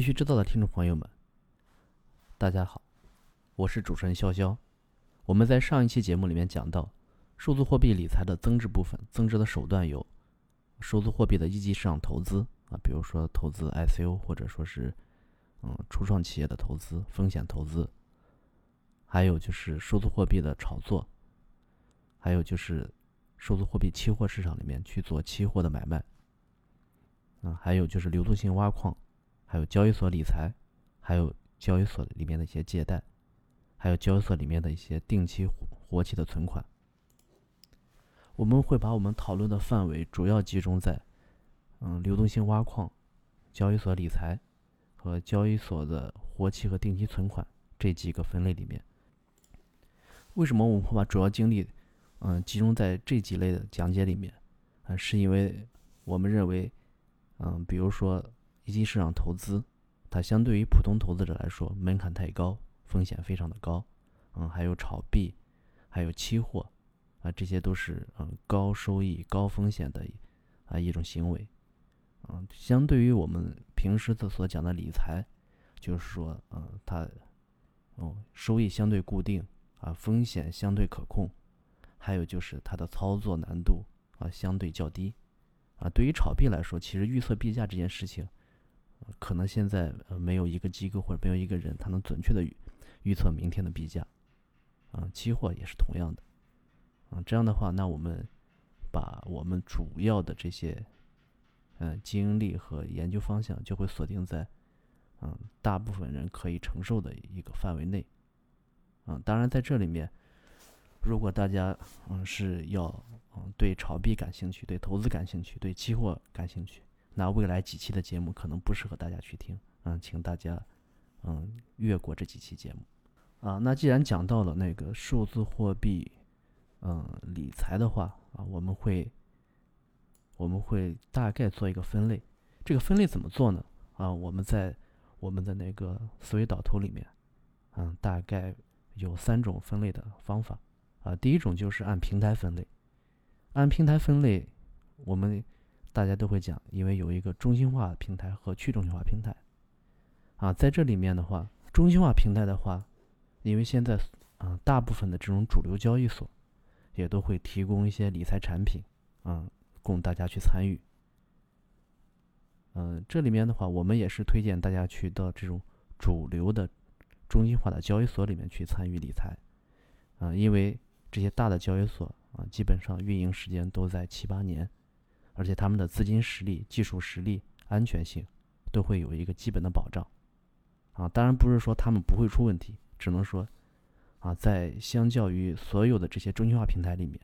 必须知道的听众朋友们，大家好，我是主持人潇潇。我们在上一期节目里面讲到，数字货币理财的增值部分，增值的手段有数字货币的一级市场投资啊，比如说投资 ICO 或者说是嗯初创企业的投资、风险投资，还有就是数字货币的炒作，还有就是数字货币期货市场里面去做期货的买卖，啊，还有就是流动性挖矿，还有交易所理财，还有交易所里面的一些借贷。还有交易所里面的一些定期、活活期的存款，我们会把我们讨论的范围主要集中在，嗯，流动性挖矿、交易所理财和交易所的活期和定期存款这几个分类里面。为什么我们会把主要精力，嗯，集中在这几类的讲解里面？啊，是因为我们认为，嗯，比如说一级市场投资，它相对于普通投资者来说门槛太高。风险非常的高，嗯，还有炒币，还有期货，啊，这些都是嗯高收益高风险的啊一种行为，嗯，相对于我们平时的所讲的理财，就是说，嗯，它，哦，收益相对固定，啊，风险相对可控，还有就是它的操作难度啊相对较低，啊，对于炒币来说，其实预测币价这件事情，可能现在呃没有一个机构或者没有一个人他能准确的预。预测明天的币价，啊，期货也是同样的，啊，这样的话，那我们把我们主要的这些，嗯，精力和研究方向就会锁定在，嗯，大部分人可以承受的一个范围内，啊，当然在这里面，如果大家嗯是要嗯对炒币感兴趣，对投资感兴趣，对期货感兴趣，那未来几期的节目可能不适合大家去听，嗯，请大家。嗯，越过这几期节目，啊，那既然讲到了那个数字货币，嗯，理财的话，啊，我们会，我们会大概做一个分类。这个分类怎么做呢？啊，我们在我们的那个思维导图里面，嗯，大概有三种分类的方法。啊，第一种就是按平台分类，按平台分类，我们大家都会讲，因为有一个中心化平台和去中心化平台。啊，在这里面的话，中心化平台的话，因为现在啊，大部分的这种主流交易所也都会提供一些理财产品，啊，供大家去参与。嗯，这里面的话，我们也是推荐大家去到这种主流的中心化的交易所里面去参与理财，啊，因为这些大的交易所啊，基本上运营时间都在七八年，而且他们的资金实力、技术实力、安全性都会有一个基本的保障。啊，当然不是说他们不会出问题，只能说，啊，在相较于所有的这些中心化平台里面，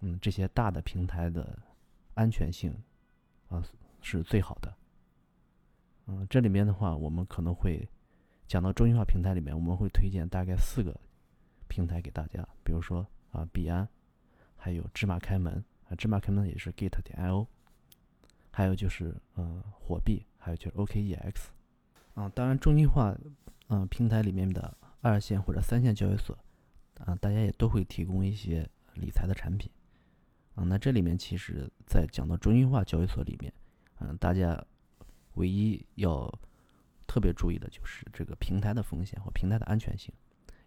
嗯，这些大的平台的安全性，啊，是最好的。嗯，这里面的话，我们可能会讲到中心化平台里面，我们会推荐大概四个平台给大家，比如说啊，币安，还有芝麻开门，芝麻开门也是 Git 点 io，还有就是嗯，火币，还有就是 OKEX。啊，当然，中心化，嗯，平台里面的二线或者三线交易所，啊，大家也都会提供一些理财的产品，啊，那这里面其实，在讲到中心化交易所里面，嗯，大家唯一要特别注意的就是这个平台的风险和平台的安全性，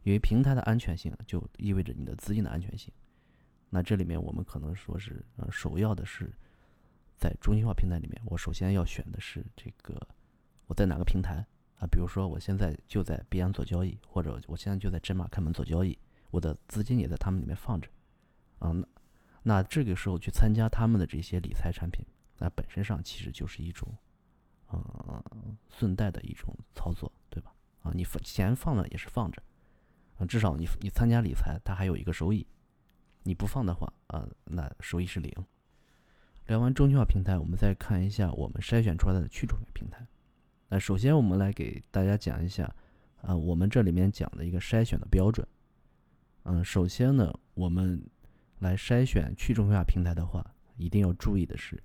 因为平台的安全性就意味着你的资金的安全性。那这里面我们可能说是，呃，首要的是，在中心化平台里面，我首先要选的是这个。我在哪个平台啊？比如说，我现在就在币安做交易，或者我现在就在芝麻开门做交易，我的资金也在他们里面放着，啊，那那这个时候去参加他们的这些理财产品，那本身上其实就是一种，嗯，顺带的一种操作，对吧？啊，你放钱放了也是放着，啊，至少你你参加理财，它还有一个收益，你不放的话，啊，那收益是零。聊完中心化平台，我们再看一下我们筛选出来的去中心平台。那首先，我们来给大家讲一下，啊，我们这里面讲的一个筛选的标准。嗯，首先呢，我们来筛选去中心化平台的话，一定要注意的是，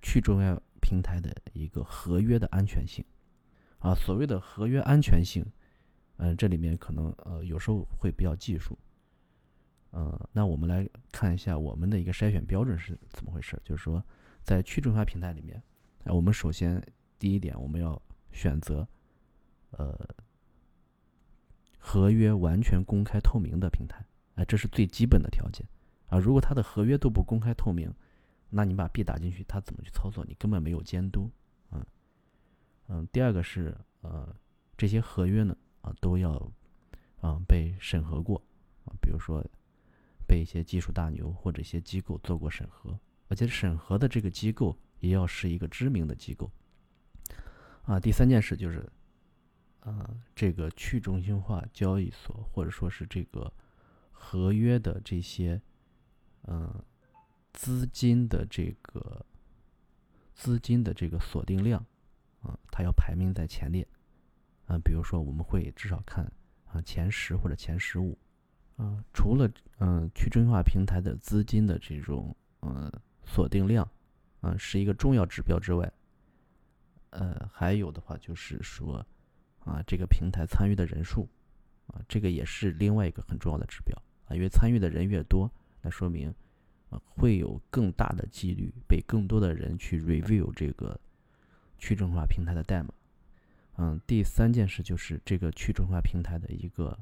去中心化平台的一个合约的安全性。啊，所谓的合约安全性，嗯，这里面可能呃有时候会比较技术。嗯，那我们来看一下我们的一个筛选标准是怎么回事。就是说，在去中心化平台里面，我们首先第一点我们要。选择，呃，合约完全公开透明的平台，哎，这是最基本的条件啊。如果它的合约都不公开透明，那你把币打进去，它怎么去操作？你根本没有监督，嗯嗯。第二个是呃，这些合约呢啊都要啊被审核过啊，比如说被一些技术大牛或者一些机构做过审核，而且审核的这个机构也要是一个知名的机构。啊，第三件事就是，呃，这个去中心化交易所或者说是这个合约的这些，嗯，资金的这个资金的这个锁定量，啊，它要排名在前列，啊，比如说我们会至少看啊前十或者前十五，啊，除了嗯去中心化平台的资金的这种嗯锁定量，嗯是一个重要指标之外。呃，还有的话就是说，啊，这个平台参与的人数，啊，这个也是另外一个很重要的指标啊，因为参与的人越多，那说明，啊，会有更大的几率被更多的人去 review 这个去中心化平台的代码。嗯，第三件事就是这个去中心化平台的一个，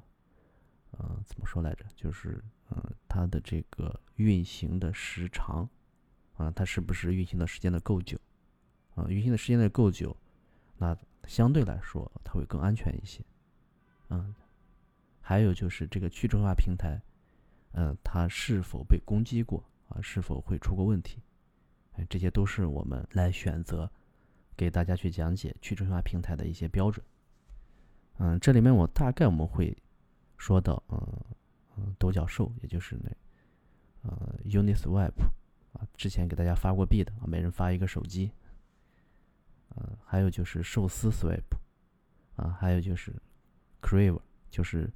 呃，怎么说来着？就是，嗯，它的这个运行的时长，啊，它是不是运行的时间的够久？啊，运行的时间的够久，那相对来说它会更安全一些。嗯，还有就是这个去中心化平台，嗯，它是否被攻击过啊？是否会出过问题？哎，这些都是我们来选择给大家去讲解去中心化平台的一些标准。嗯，这里面我大概我们会说到，嗯嗯，独角兽，也就是那呃，Uniswap 啊，之前给大家发过币的啊，每人发一个手机。呃，还有就是寿司 Swap，啊，还有就是 Crave，就是，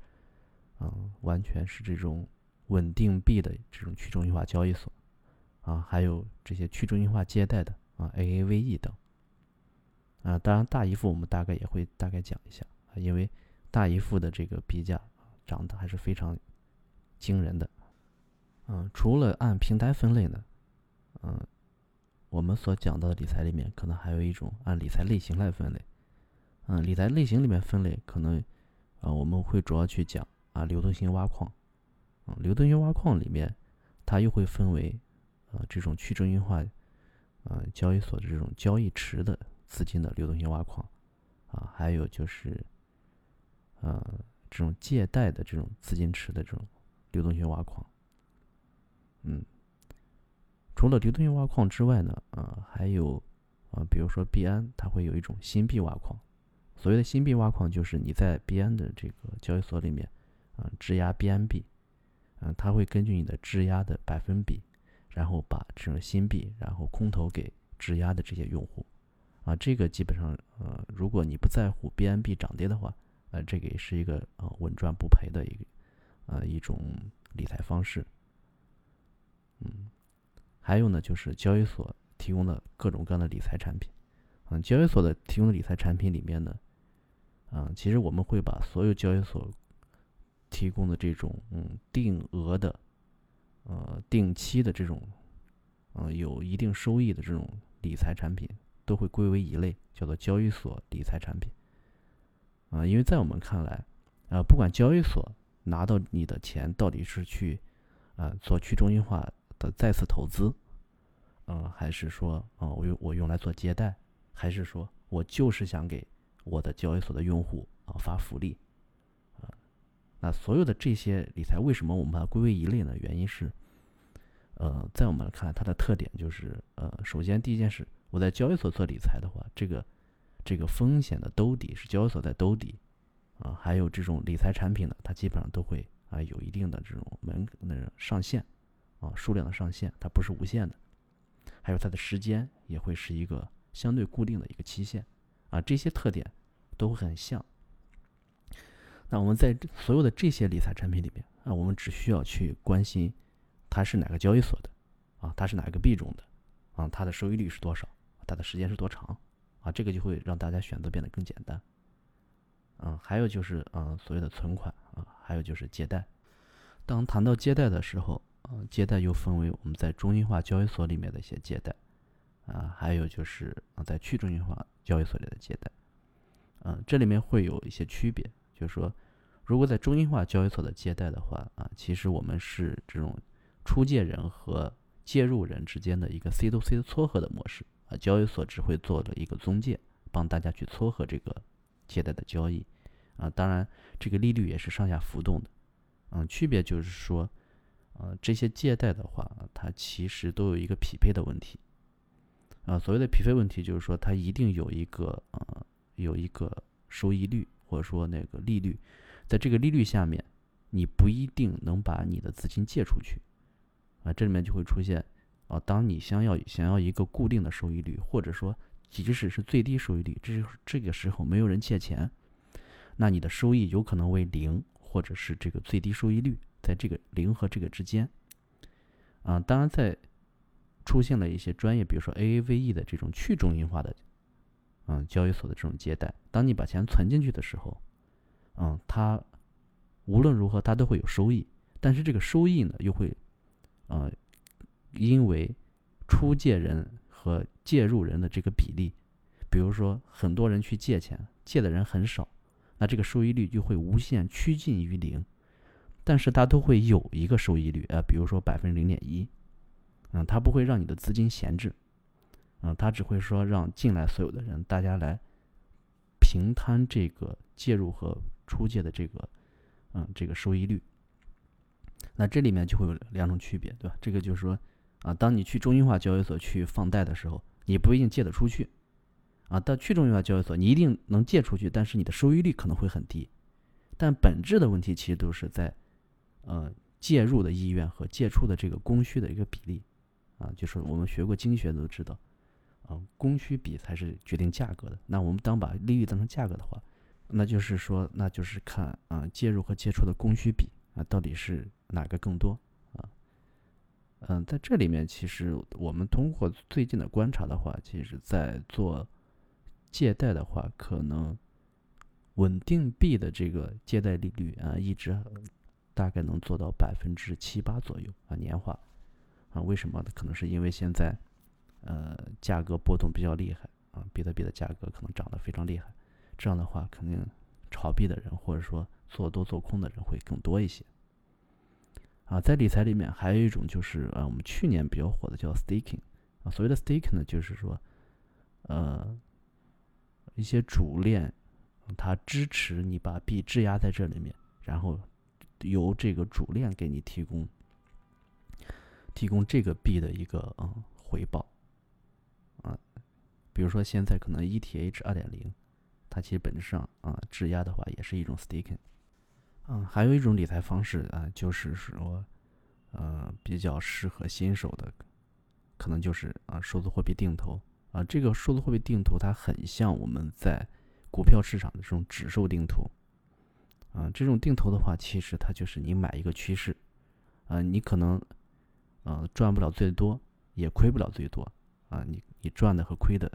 嗯，完全是这种稳定币的这种去中心化交易所，啊，还有这些去中心化借贷的啊，Aave 等，啊，当然大姨夫我们大概也会大概讲一下啊，因为大姨夫的这个币价涨得还是非常惊人的，嗯，除了按平台分类呢，嗯。我们所讲到的理财里面，可能还有一种按理财类型来分类。嗯，理财类型里面分类，可能啊，我们会主要去讲啊，流动性挖矿。嗯，流动性挖矿里面，它又会分为呃这种去中心化呃交易所的这种交易池的资金的流动性挖矿啊，还有就是呃这种借贷的这种资金池的这种流动性挖矿。嗯。除了流动性挖矿之外呢，啊，还有，啊，比如说币安，它会有一种新币挖矿。所谓的新币挖矿，就是你在币安的这个交易所里面，啊，质押 BNB，，嗯，它会根据你的质押的百分比，然后把这种新币，然后空投给质押的这些用户，啊，这个基本上，呃，如果你不在乎 BNB 涨跌的话，呃，这个也是一个啊稳赚不赔的一个，呃，一种理财方式，嗯。还有呢，就是交易所提供的各种各样的理财产品，嗯，交易所的提供的理财产品里面呢，嗯，其实我们会把所有交易所提供的这种嗯定额的，呃定期的这种，嗯有一定收益的这种理财产品，都会归为一类，叫做交易所理财产品，啊，因为在我们看来，啊，不管交易所拿到你的钱到底是去，啊做去中心化。的再次投资，嗯，还是说，啊，我用我用来做借贷，还是说我就是想给我的交易所的用户啊发福利，啊，那所有的这些理财，为什么我们把它归为一类呢？原因是，呃，在我们看来，它的特点就是，呃，首先第一件事，我在交易所做理财的话，这个这个风险的兜底是交易所在兜底，啊，还有这种理财产品呢，它基本上都会啊有一定的这种门那个上限。啊，数量的上限它不是无限的，还有它的时间也会是一个相对固定的一个期限，啊，这些特点都会很像。那我们在所有的这些理财产品里面啊，我们只需要去关心它是哪个交易所的，啊，它是哪个币种的，啊，它的收益率是多少，它的时间是多长，啊，这个就会让大家选择变得更简单。嗯，还有就是啊，所谓的存款啊，还有就是借贷。当谈到借贷的时候，嗯，借贷又分为我们在中心化交易所里面的一些借贷，啊，还有就是啊在去中心化交易所里的借贷。嗯，这里面会有一些区别，就是说，如果在中心化交易所的借贷的话啊，其实我们是这种出借人和介入人之间的一个 C to C 的撮合的模式啊，交易所只会做的一个中介，帮大家去撮合这个借贷的交易。啊，当然这个利率也是上下浮动的，嗯，区别就是说，呃，这些借贷的话，它其实都有一个匹配的问题。啊，所谓的匹配问题就是说，它一定有一个呃。有一个收益率，或者说那个利率，在这个利率下面，你不一定能把你的资金借出去，啊，这里面就会出现，啊，当你想要想要一个固定的收益率，或者说即使是最低收益率，这是这个时候没有人借钱，那你的收益有可能为零，或者是这个最低收益率在这个零和这个之间，啊，当然在出现了一些专业，比如说 AAVE 的这种去中心化的。嗯，交易所的这种借贷，当你把钱存进去的时候，嗯，它无论如何它都会有收益，但是这个收益呢，又会，呃，因为出借人和介入人的这个比例，比如说很多人去借钱，借的人很少，那这个收益率就会无限趋近于零，但是它都会有一个收益率，呃，比如说百分之零点一，嗯，它不会让你的资金闲置。嗯，他只会说让进来所有的人，大家来平摊这个介入和出借的这个，嗯，这个收益率。那这里面就会有两种区别，对吧？这个就是说，啊，当你去中心化交易所去放贷的时候，你不一定借得出去，啊，到去中心化交易所你一定能借出去，但是你的收益率可能会很低。但本质的问题其实都是在，呃，介入的意愿和借出的这个供需的一个比例，啊，就是我们学过经济学都知道。啊，供需比才是决定价格的。那我们当把利率当成价格的话，那就是说，那就是看啊，介入和借出的供需比啊，到底是哪个更多？嗯，在这里面，其实我们通过最近的观察的话，其实在做借贷的话，可能稳定币的这个借贷利率啊，一直大概能做到百分之七八左右啊，年化啊？为什么？可能是因为现在。呃，价格波动比较厉害啊，比特币的价格可能涨得非常厉害，这样的话，肯定炒币的人或者说做多做空的人会更多一些。啊，在理财里面还有一种就是啊，我们去年比较火的叫 staking 啊，所谓的 staking 呢，就是说，呃，一些主链它支持你把币质押在这里面，然后由这个主链给你提供提供这个币的一个嗯回报。啊，比如说现在可能 ETH 二点零，它其实本质上啊质押的话也是一种 staking。嗯，还有一种理财方式啊，就是说，呃，比较适合新手的，可能就是啊数字货币定投啊。这个数字货币定投它很像我们在股票市场的这种指数定投啊。这种定投的话，其实它就是你买一个趋势啊，你可能呃赚不了最多，也亏不了最多。啊，你你赚的和亏的，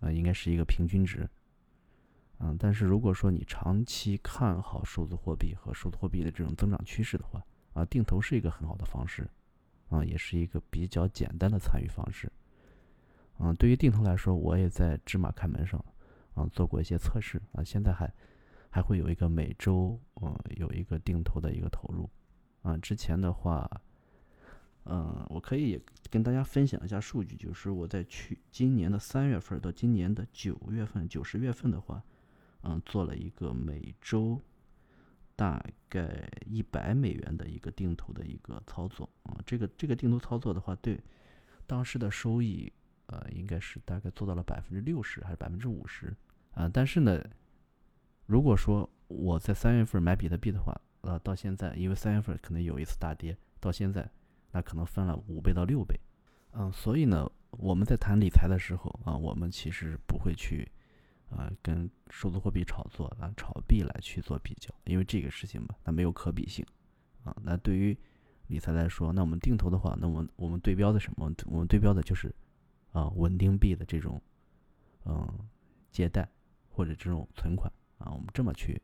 啊，应该是一个平均值，嗯，但是如果说你长期看好数字货币和数字货币的这种增长趋势的话，啊，定投是一个很好的方式，啊，也是一个比较简单的参与方式，嗯，对于定投来说，我也在芝麻开门上，啊，做过一些测试，啊，现在还还会有一个每周，嗯，有一个定投的一个投入，啊，之前的话。嗯，我可以跟大家分享一下数据，就是我在去今年的三月份到今年的九月份、九十月份的话，嗯，做了一个每周大概一百美元的一个定投的一个操作啊。这个这个定投操作的话，对当时的收益，呃，应该是大概做到了百分之六十还是百分之五十啊。但是呢，如果说我在三月份买比特币的话，呃，到现在因为三月份可能有一次大跌，到现在。那可能翻了五倍到六倍，嗯，所以呢，我们在谈理财的时候啊，我们其实不会去啊跟数字货币炒作啊炒币来去做比较，因为这个事情吧，它没有可比性啊。那对于理财来说，那我们定投的话，那我们我们对标的什么？我们对标的就是啊稳定币的这种嗯借贷或者这种存款啊，我们这么去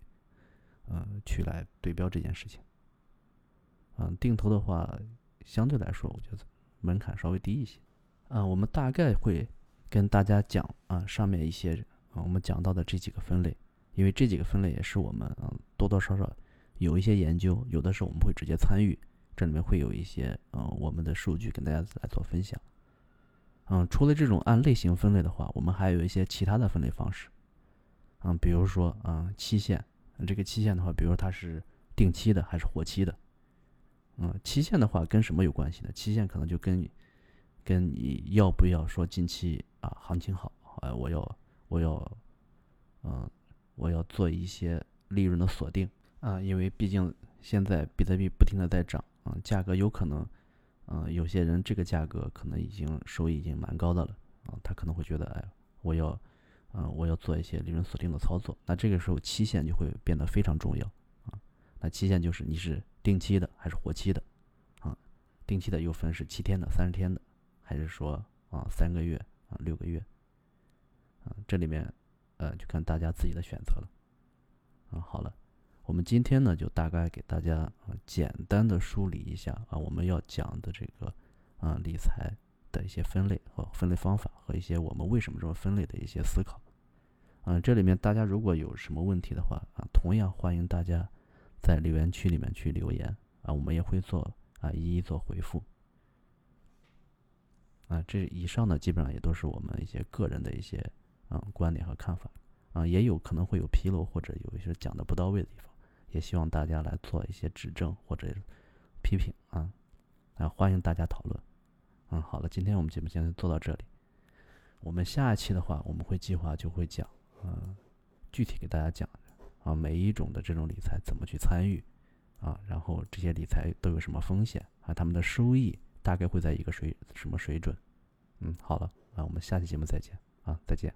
嗯去来对标这件事情。嗯，定投的话。相对来说，我觉得门槛稍微低一些。啊，我们大概会跟大家讲啊，上面一些啊，我们讲到的这几个分类因为这几个分类也是我们嗯多多少少有一些研究，有的时候我们会直接参与，这里面会有一些嗯我们的数据跟大家来做分享。嗯，除了这种按类型分类的话，我们还有一些其他的分类方式。嗯，比如说嗯期限，这个期限的话，比如它是定期的还是活期的。嗯，期限的话跟什么有关系呢？期限可能就跟跟你要不要说近期啊行情好，呃我要我要嗯我要做一些利润的锁定啊，因为毕竟现在比特币不停的在涨啊，价格有可能。嗯，有些人这个价格可能已经收益已经蛮高的了啊，他可能会觉得，哎，我要，嗯，我要做一些利润锁定的操作。那这个时候期限就会变得非常重要啊。那期限就是你是定期的还是活期的啊？定期的又分是七天的、三十天的，还是说啊三个月啊六个月？这里面呃就看大家自己的选择了。啊，好了。我们今天呢，就大概给大家啊简单的梳理一下啊，我们要讲的这个啊理财的一些分类和分类方法，和一些我们为什么这么分类的一些思考。嗯，这里面大家如果有什么问题的话啊，同样欢迎大家在留言区里面去留言啊，我们也会做啊一一做回复。啊，这以上呢基本上也都是我们一些个人的一些嗯观点和看法啊，也有可能会有纰漏或者有一些讲的不到位的地方。也希望大家来做一些指正或者批评啊，啊，欢迎大家讨论。嗯，好了，今天我们节目先做到这里。我们下一期的话，我们会计划就会讲，嗯，具体给大家讲啊，每一种的这种理财怎么去参与啊，然后这些理财都有什么风险啊，他们的收益大概会在一个水什么水准？嗯，好了，那我们下期节目再见啊，再见。